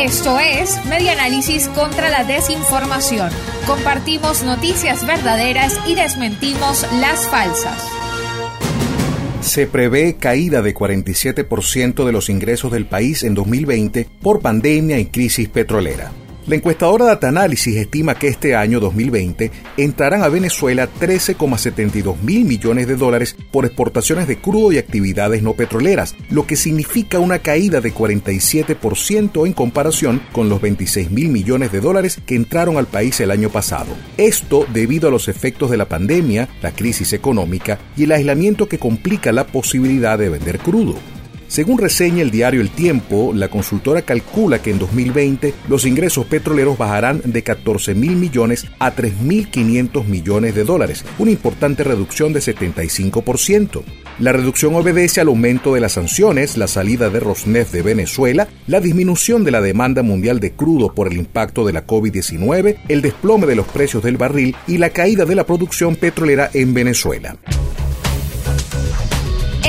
Esto es Medianálisis contra la desinformación. Compartimos noticias verdaderas y desmentimos las falsas. Se prevé caída de 47% de los ingresos del país en 2020 por pandemia y crisis petrolera. La encuestadora Data Analysis estima que este año 2020 entrarán a Venezuela 13,72 mil millones de dólares por exportaciones de crudo y actividades no petroleras, lo que significa una caída de 47% en comparación con los 26 mil millones de dólares que entraron al país el año pasado. Esto debido a los efectos de la pandemia, la crisis económica y el aislamiento que complica la posibilidad de vender crudo. Según reseña el diario El Tiempo, la consultora calcula que en 2020 los ingresos petroleros bajarán de 14 mil millones a 3.500 millones de dólares, una importante reducción de 75%. La reducción obedece al aumento de las sanciones, la salida de Rosneft de Venezuela, la disminución de la demanda mundial de crudo por el impacto de la COVID-19, el desplome de los precios del barril y la caída de la producción petrolera en Venezuela.